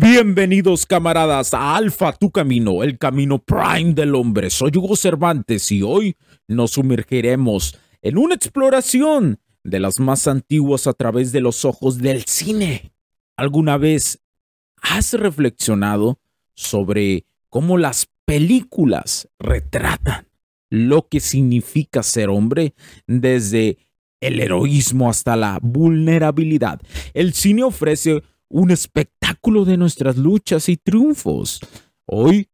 Bienvenidos camaradas a Alfa Tu Camino, el camino prime del hombre. Soy Hugo Cervantes y hoy nos sumergiremos en una exploración de las más antiguas a través de los ojos del cine. ¿Alguna vez has reflexionado sobre cómo las películas retratan lo que significa ser hombre desde el heroísmo hasta la vulnerabilidad? El cine ofrece un espectáculo de nuestras luchas y triunfos. Hoy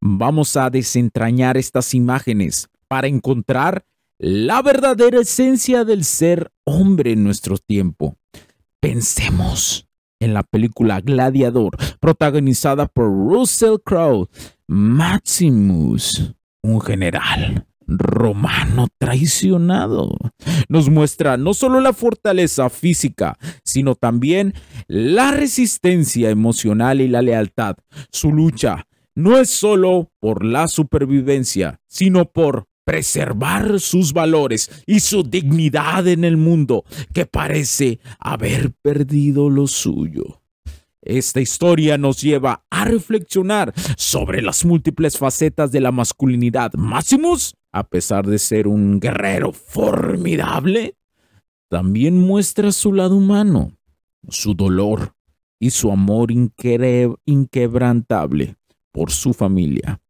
vamos a desentrañar estas imágenes para encontrar la verdadera esencia del ser hombre en nuestro tiempo. Pensemos en la película Gladiador, protagonizada por Russell Crowe, Maximus, un general romano traicionado. Nos muestra no solo la fortaleza física, sino también la resistencia emocional y la lealtad. Su lucha no es solo por la supervivencia, sino por preservar sus valores y su dignidad en el mundo que parece haber perdido lo suyo. Esta historia nos lleva a reflexionar sobre las múltiples facetas de la masculinidad. Maximus a pesar de ser un guerrero formidable, también muestra su lado humano, su dolor y su amor inquebrantable por su familia.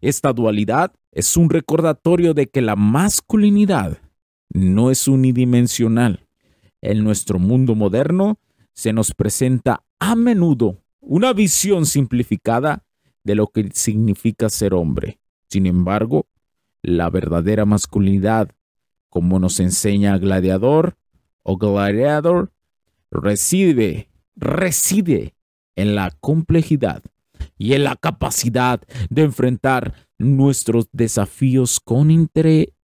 Esta dualidad es un recordatorio de que la masculinidad no es unidimensional. En nuestro mundo moderno se nos presenta a menudo una visión simplificada de lo que significa ser hombre. Sin embargo, la verdadera masculinidad, como nos enseña Gladiador o Gladiador, reside, reside en la complejidad y en la capacidad de enfrentar nuestros desafíos con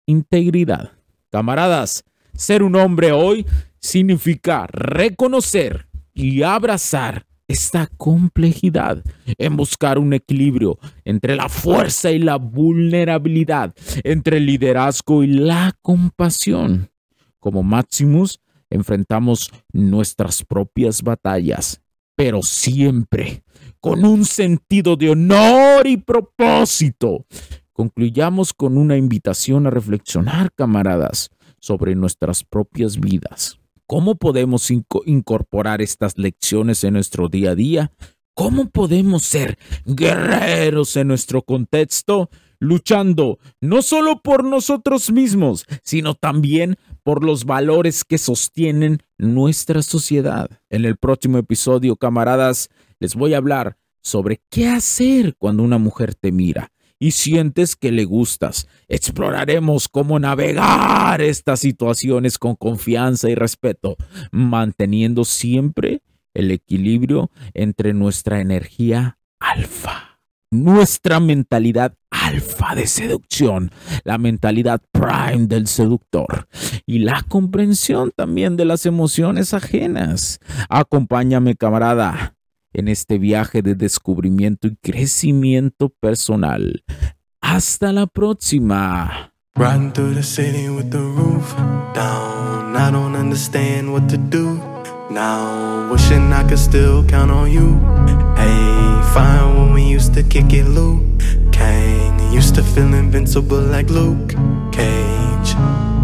integridad. Camaradas, ser un hombre hoy significa reconocer y abrazar esta complejidad en buscar un equilibrio entre la fuerza y la vulnerabilidad, entre el liderazgo y la compasión. Como Maximus, enfrentamos nuestras propias batallas, pero siempre con un sentido de honor y propósito. Concluyamos con una invitación a reflexionar, camaradas, sobre nuestras propias vidas. ¿Cómo podemos incorporar estas lecciones en nuestro día a día? ¿Cómo podemos ser guerreros en nuestro contexto? luchando no solo por nosotros mismos, sino también por los valores que sostienen nuestra sociedad. En el próximo episodio, camaradas, les voy a hablar sobre qué hacer cuando una mujer te mira, y sientes que le gustas. Exploraremos cómo navegar estas situaciones con confianza y respeto, manteniendo siempre el equilibrio entre nuestra energía alfa, nuestra mentalidad alfa de seducción, la mentalidad prime del seductor y la comprensión también de las emociones ajenas. Acompáñame, camarada en este viaje de descubrimiento y crecimiento personal. Hasta la próxima. Riding through the city with the roof down. I don't understand what to do. Now, wishing I could still count on you. Hey, fine when we used to kick it, Luke. Kang, used to feel invincible like Luke Cage.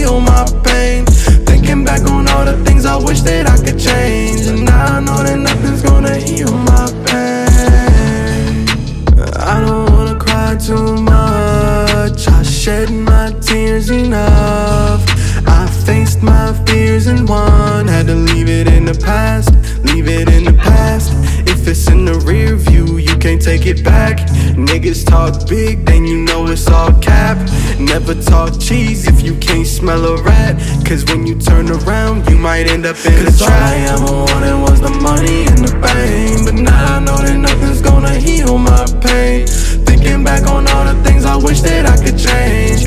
heal my pain. Thinking back on all the things I wish that I could change. And now I know that nothing's gonna heal my pain. I don't wanna cry too much. I shed my tears enough. I faced my fears and won. Had to leave it in the past, leave it in the past. If it's in the rear view, you can't take it back. Niggas talk big, then you know it's all. Never talk cheese if you can't smell a rat. Cause when you turn around, you might end up in a trap. All I ever wanted was the money and the fame. But now I know that nothing's gonna heal my pain. Thinking back on all the things I wish that I could change.